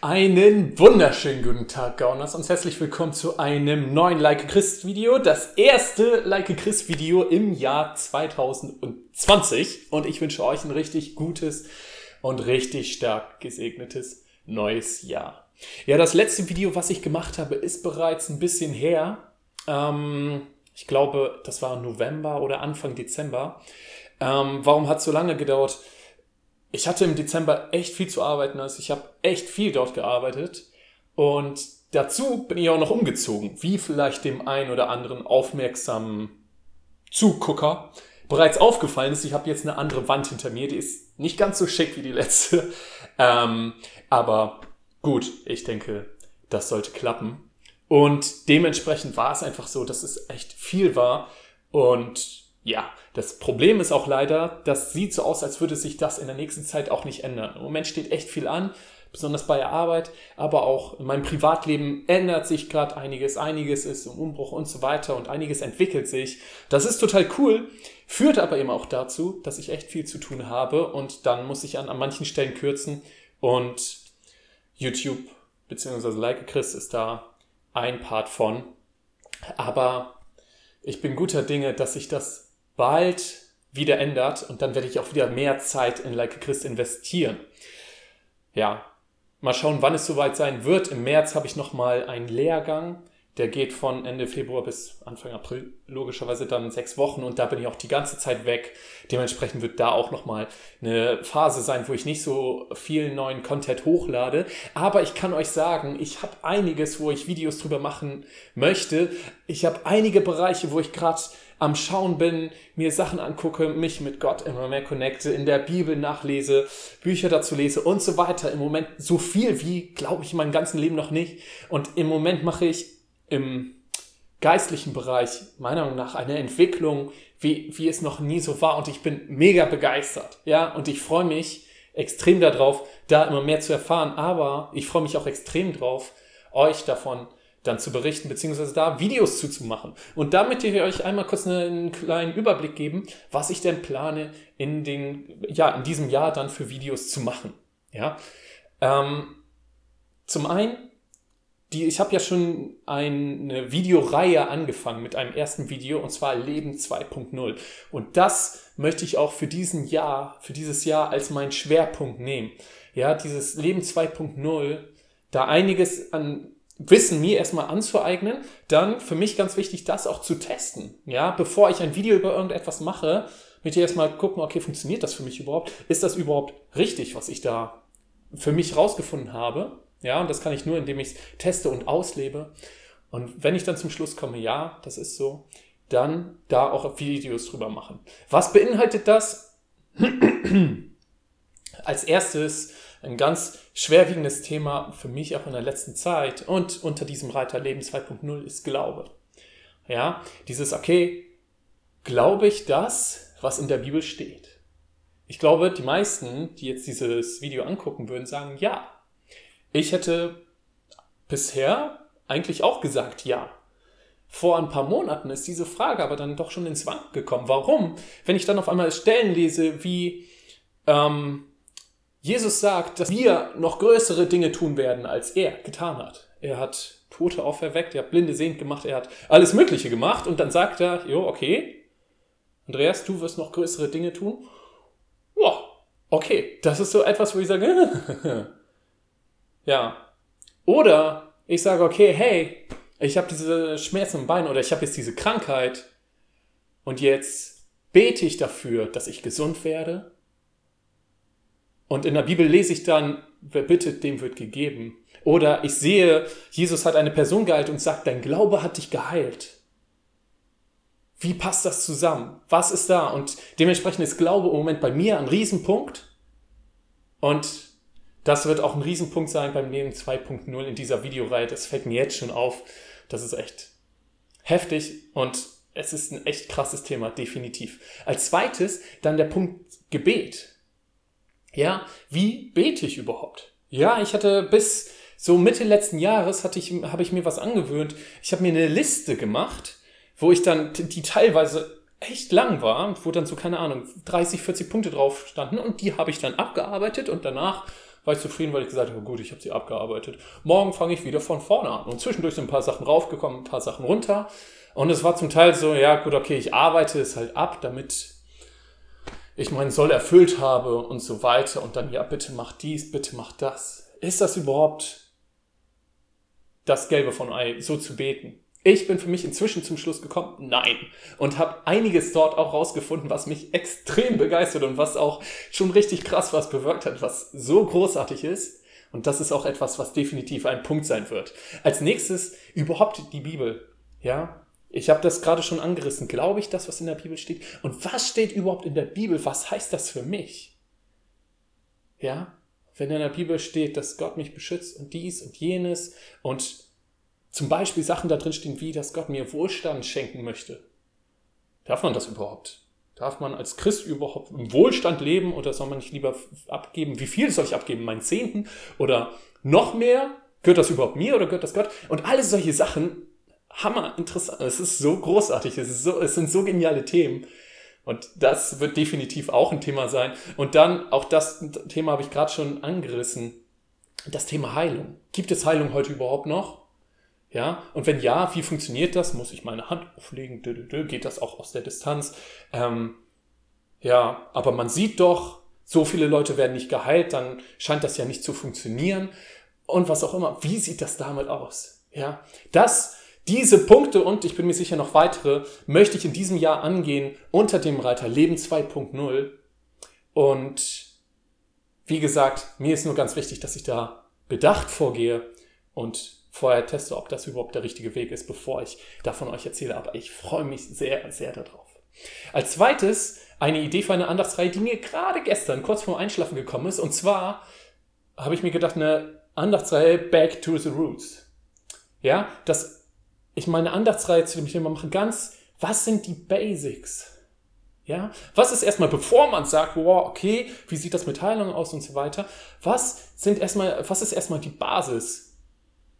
Einen wunderschönen guten Tag, Gauners, und herzlich willkommen zu einem neuen Like Christ Video. Das erste Like Christ Video im Jahr 2020. Und ich wünsche euch ein richtig gutes und richtig stark gesegnetes neues Jahr. Ja, das letzte Video, was ich gemacht habe, ist bereits ein bisschen her. Ähm, ich glaube, das war November oder Anfang Dezember. Ähm, warum hat es so lange gedauert? Ich hatte im Dezember echt viel zu arbeiten, also ich habe echt viel dort gearbeitet und dazu bin ich auch noch umgezogen, wie vielleicht dem einen oder anderen aufmerksamen Zugucker bereits aufgefallen ist. Ich habe jetzt eine andere Wand hinter mir, die ist nicht ganz so schick wie die letzte, ähm, aber gut, ich denke, das sollte klappen. Und dementsprechend war es einfach so, dass es echt viel war und ja, das Problem ist auch leider, das sieht so aus, als würde sich das in der nächsten Zeit auch nicht ändern. Im Moment steht echt viel an, besonders bei der Arbeit, aber auch in meinem Privatleben ändert sich gerade einiges, einiges ist im Umbruch und so weiter und einiges entwickelt sich. Das ist total cool, führt aber eben auch dazu, dass ich echt viel zu tun habe und dann muss ich an, an manchen Stellen kürzen und YouTube bzw. Like Chris ist da ein Part von. Aber ich bin guter Dinge, dass sich das bald wieder ändert und dann werde ich auch wieder mehr Zeit in Like Christ investieren. Ja, mal schauen, wann es soweit sein wird. Im März habe ich nochmal einen Lehrgang der geht von Ende Februar bis Anfang April, logischerweise dann sechs Wochen und da bin ich auch die ganze Zeit weg. Dementsprechend wird da auch nochmal eine Phase sein, wo ich nicht so viel neuen Content hochlade. Aber ich kann euch sagen, ich habe einiges, wo ich Videos drüber machen möchte. Ich habe einige Bereiche, wo ich gerade am Schauen bin, mir Sachen angucke, mich mit Gott immer mehr connecte, in der Bibel nachlese, Bücher dazu lese und so weiter. Im Moment so viel wie, glaube ich, in meinem ganzen Leben noch nicht. Und im Moment mache ich im geistlichen Bereich meiner Meinung nach eine Entwicklung, wie, wie es noch nie so war. Und ich bin mega begeistert. Ja, und ich freue mich extrem darauf, da immer mehr zu erfahren. Aber ich freue mich auch extrem drauf, euch davon dann zu berichten, beziehungsweise da Videos zuzumachen. Und damit wir euch einmal kurz einen kleinen Überblick geben, was ich denn plane, in den, ja, in diesem Jahr dann für Videos zu machen. Ja, ähm, zum einen die, ich habe ja schon eine Videoreihe angefangen mit einem ersten Video und zwar Leben 2.0. Und das möchte ich auch für diesen Jahr, für dieses Jahr als meinen Schwerpunkt nehmen. Ja, dieses Leben 2.0, da einiges an Wissen mir erstmal anzueignen, dann für mich ganz wichtig, das auch zu testen. Ja, bevor ich ein Video über irgendetwas mache, möchte ich erstmal gucken, okay, funktioniert das für mich überhaupt? Ist das überhaupt richtig, was ich da für mich rausgefunden habe? Ja, und das kann ich nur, indem ich es teste und auslebe. Und wenn ich dann zum Schluss komme, ja, das ist so, dann da auch Videos drüber machen. Was beinhaltet das? Als erstes ein ganz schwerwiegendes Thema für mich auch in der letzten Zeit und unter diesem Reiter Leben 2.0 ist Glaube. Ja, dieses, okay, glaube ich das, was in der Bibel steht? Ich glaube, die meisten, die jetzt dieses Video angucken würden, sagen ja. Ich hätte bisher eigentlich auch gesagt, ja. Vor ein paar Monaten ist diese Frage aber dann doch schon ins Wanken gekommen. Warum? Wenn ich dann auf einmal Stellen lese, wie ähm, Jesus sagt, dass wir noch größere Dinge tun werden, als er getan hat. Er hat Tote auferweckt, er hat Blinde sehend gemacht, er hat alles Mögliche gemacht und dann sagt er, jo, okay, Andreas, du wirst noch größere Dinge tun. Ja, okay, das ist so etwas, wo ich sage, Ja. Oder ich sage, okay, hey, ich habe diese Schmerzen im Bein oder ich habe jetzt diese Krankheit und jetzt bete ich dafür, dass ich gesund werde. Und in der Bibel lese ich dann, wer bittet, dem wird gegeben. Oder ich sehe, Jesus hat eine Person geheilt und sagt, dein Glaube hat dich geheilt. Wie passt das zusammen? Was ist da? Und dementsprechend ist Glaube im Moment bei mir ein Riesenpunkt. Und das wird auch ein Riesenpunkt sein beim Leben 2.0 in dieser Videoreihe. Das fällt mir jetzt schon auf. Das ist echt heftig und es ist ein echt krasses Thema, definitiv. Als zweites dann der Punkt Gebet. Ja, wie bete ich überhaupt? Ja, ich hatte bis so Mitte letzten Jahres hatte ich, habe ich mir was angewöhnt. Ich habe mir eine Liste gemacht, wo ich dann, die teilweise echt lang war, wo dann so, keine Ahnung, 30, 40 Punkte drauf standen und die habe ich dann abgearbeitet und danach war ich zufrieden, weil ich gesagt habe, gut, ich habe sie abgearbeitet. Morgen fange ich wieder von vorne an. Und zwischendurch sind ein paar Sachen raufgekommen, ein paar Sachen runter. Und es war zum Teil so, ja gut, okay, ich arbeite es halt ab, damit ich meinen Soll erfüllt habe und so weiter. Und dann, ja, bitte mach dies, bitte mach das. Ist das überhaupt das Gelbe von Ei, so zu beten? Ich bin für mich inzwischen zum Schluss gekommen, nein. Und habe einiges dort auch rausgefunden, was mich extrem begeistert und was auch schon richtig krass was bewirkt hat, was so großartig ist. Und das ist auch etwas, was definitiv ein Punkt sein wird. Als nächstes überhaupt die Bibel. Ja, ich habe das gerade schon angerissen. Glaube ich das, was in der Bibel steht? Und was steht überhaupt in der Bibel? Was heißt das für mich? Ja, wenn in der Bibel steht, dass Gott mich beschützt und dies und jenes und zum Beispiel Sachen da drin stehen, wie dass Gott mir Wohlstand schenken möchte. Darf man das überhaupt? Darf man als Christ überhaupt im Wohlstand leben oder soll man nicht lieber abgeben? Wie viel soll ich abgeben? Meinen Zehnten oder noch mehr? Gehört das überhaupt mir oder gehört das Gott? Und alle solche Sachen, hammer interessant. Es ist so großartig. Es, ist so, es sind so geniale Themen. Und das wird definitiv auch ein Thema sein. Und dann, auch das Thema habe ich gerade schon angerissen. Das Thema Heilung. Gibt es Heilung heute überhaupt noch? Ja, und wenn ja, wie funktioniert das? Muss ich meine Hand auflegen? Geht das auch aus der Distanz? Ähm, ja, aber man sieht doch, so viele Leute werden nicht geheilt, dann scheint das ja nicht zu funktionieren. Und was auch immer. Wie sieht das damit aus? Ja, das, diese Punkte und ich bin mir sicher noch weitere, möchte ich in diesem Jahr angehen unter dem Reiter Leben 2.0. Und wie gesagt, mir ist nur ganz wichtig, dass ich da bedacht vorgehe und vorher teste, ob das überhaupt der richtige Weg ist, bevor ich davon euch erzähle. Aber ich freue mich sehr, sehr darauf. Als zweites eine Idee für eine Andachtsreihe, die mir gerade gestern kurz vorm Einschlafen gekommen ist. Und zwar habe ich mir gedacht, eine Andachtsreihe Back to the Roots. Ja, dass ich meine Andachtsreihe zu dem Thema mache, ganz, was sind die Basics? Ja, was ist erstmal, bevor man sagt, wow, okay, wie sieht das mit Heilung aus und so weiter? Was sind erstmal, was ist erstmal die Basis?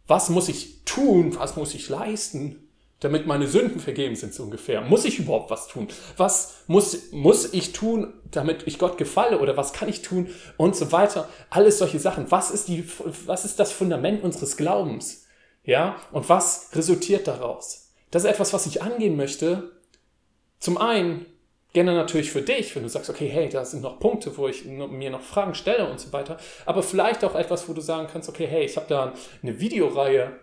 was muss ich tun, was muss ich leisten, damit meine Sünden vergeben sind, so ungefähr. Muss ich überhaupt was tun? Was muss, muss ich tun, damit ich Gott gefalle? Oder was kann ich tun? Und so weiter. Alles solche Sachen. Was ist die, was ist das Fundament unseres Glaubens? Ja? Und was resultiert daraus? Das ist etwas, was ich angehen möchte. Zum einen, Gerne natürlich für dich, wenn du sagst, okay, hey, da sind noch Punkte, wo ich mir noch Fragen stelle und so weiter. Aber vielleicht auch etwas, wo du sagen kannst, okay, hey, ich habe da eine Videoreihe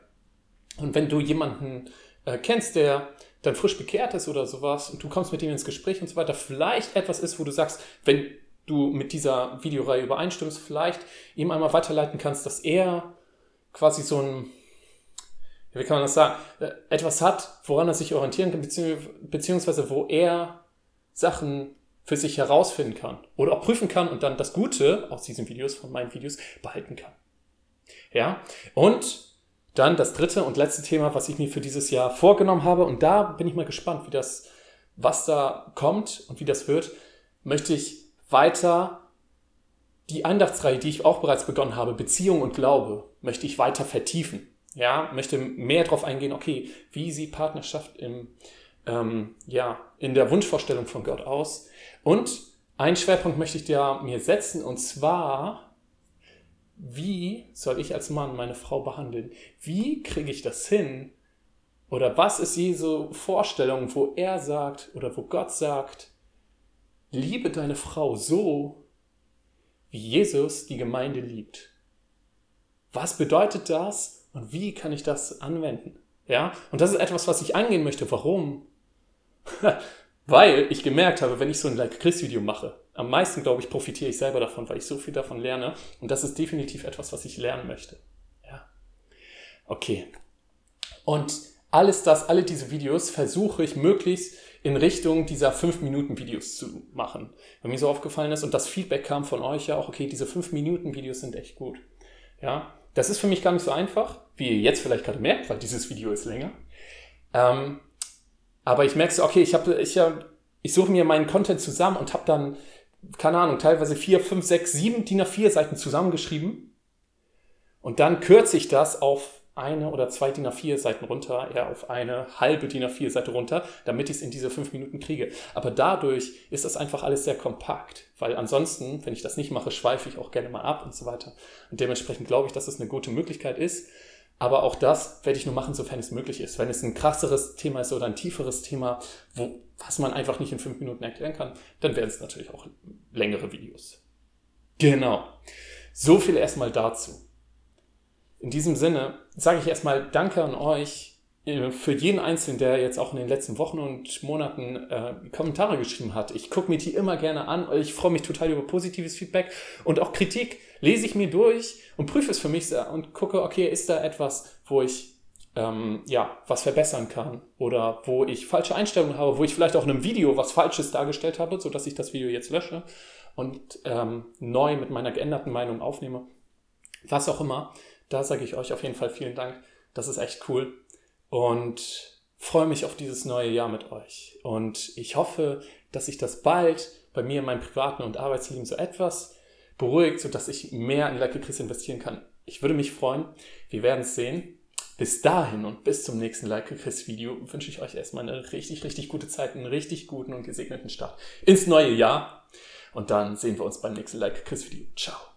und wenn du jemanden äh, kennst, der dann frisch bekehrt ist oder sowas und du kommst mit ihm ins Gespräch und so weiter, vielleicht etwas ist, wo du sagst, wenn du mit dieser Videoreihe übereinstimmst, vielleicht ihm einmal weiterleiten kannst, dass er quasi so ein, wie kann man das sagen, äh, etwas hat, woran er sich orientieren kann, beziehungsweise wo er Sachen für sich herausfinden kann oder auch prüfen kann und dann das Gute aus diesen Videos, von meinen Videos, behalten kann. Ja, und dann das dritte und letzte Thema, was ich mir für dieses Jahr vorgenommen habe, und da bin ich mal gespannt, wie das, was da kommt und wie das wird, möchte ich weiter die Andachtsreihe, die ich auch bereits begonnen habe, Beziehung und Glaube, möchte ich weiter vertiefen. Ja, möchte mehr darauf eingehen, okay, wie sieht Partnerschaft im ähm, ja, in der Wunschvorstellung von Gott aus. Und einen Schwerpunkt möchte ich dir mir setzen, und zwar, wie soll ich als Mann meine Frau behandeln? Wie kriege ich das hin? Oder was ist Jesu Vorstellung, wo er sagt oder wo Gott sagt, liebe deine Frau so, wie Jesus die Gemeinde liebt? Was bedeutet das und wie kann ich das anwenden? Ja, und das ist etwas, was ich angehen möchte. Warum? weil ich gemerkt habe, wenn ich so ein Like Chris Video mache, am meisten, glaube ich, profitiere ich selber davon, weil ich so viel davon lerne. Und das ist definitiv etwas, was ich lernen möchte. Ja. Okay. Und alles das, alle diese Videos versuche ich möglichst in Richtung dieser 5-Minuten-Videos zu machen. Weil mir so aufgefallen ist und das Feedback kam von euch ja auch, okay, diese 5-Minuten-Videos sind echt gut. Ja. Das ist für mich gar nicht so einfach, wie ihr jetzt vielleicht gerade merkt, weil dieses Video ist länger. Ähm, aber ich merke so, okay, ich habe, ich, ich suche mir meinen Content zusammen und habe dann, keine Ahnung, teilweise vier, fünf, sechs, sieben DIN A4 Seiten zusammengeschrieben. Und dann kürze ich das auf eine oder zwei DIN A4 Seiten runter, eher auf eine halbe DIN A4 Seite runter, damit ich es in diese fünf Minuten kriege. Aber dadurch ist das einfach alles sehr kompakt, weil ansonsten, wenn ich das nicht mache, schweife ich auch gerne mal ab und so weiter. Und dementsprechend glaube ich, dass es eine gute Möglichkeit ist. Aber auch das werde ich nur machen, sofern es möglich ist. Wenn es ein krasseres Thema ist oder ein tieferes Thema, wo, was man einfach nicht in fünf Minuten erklären kann, dann werden es natürlich auch längere Videos. Genau. So viel erstmal dazu. In diesem Sinne sage ich erstmal Danke an euch äh, für jeden Einzelnen, der jetzt auch in den letzten Wochen und Monaten äh, Kommentare geschrieben hat. Ich gucke mir die immer gerne an. Ich freue mich total über positives Feedback und auch Kritik lese ich mir durch und prüfe es für mich und gucke, okay, ist da etwas, wo ich ähm, ja, was verbessern kann oder wo ich falsche Einstellungen habe, wo ich vielleicht auch in einem Video was Falsches dargestellt habe, sodass ich das Video jetzt lösche und ähm, neu mit meiner geänderten Meinung aufnehme. Was auch immer, da sage ich euch auf jeden Fall vielen Dank. Das ist echt cool und freue mich auf dieses neue Jahr mit euch. Und ich hoffe, dass sich das bald bei mir in meinem privaten und Arbeitsleben so etwas beruhigt, sodass ich mehr in Lucky Chris investieren kann. Ich würde mich freuen. Wir werden es sehen. Bis dahin und bis zum nächsten Like Chris Video wünsche ich euch erstmal eine richtig, richtig gute Zeit, einen richtig guten und gesegneten Start ins neue Jahr. Und dann sehen wir uns beim nächsten Like Chris Video. Ciao.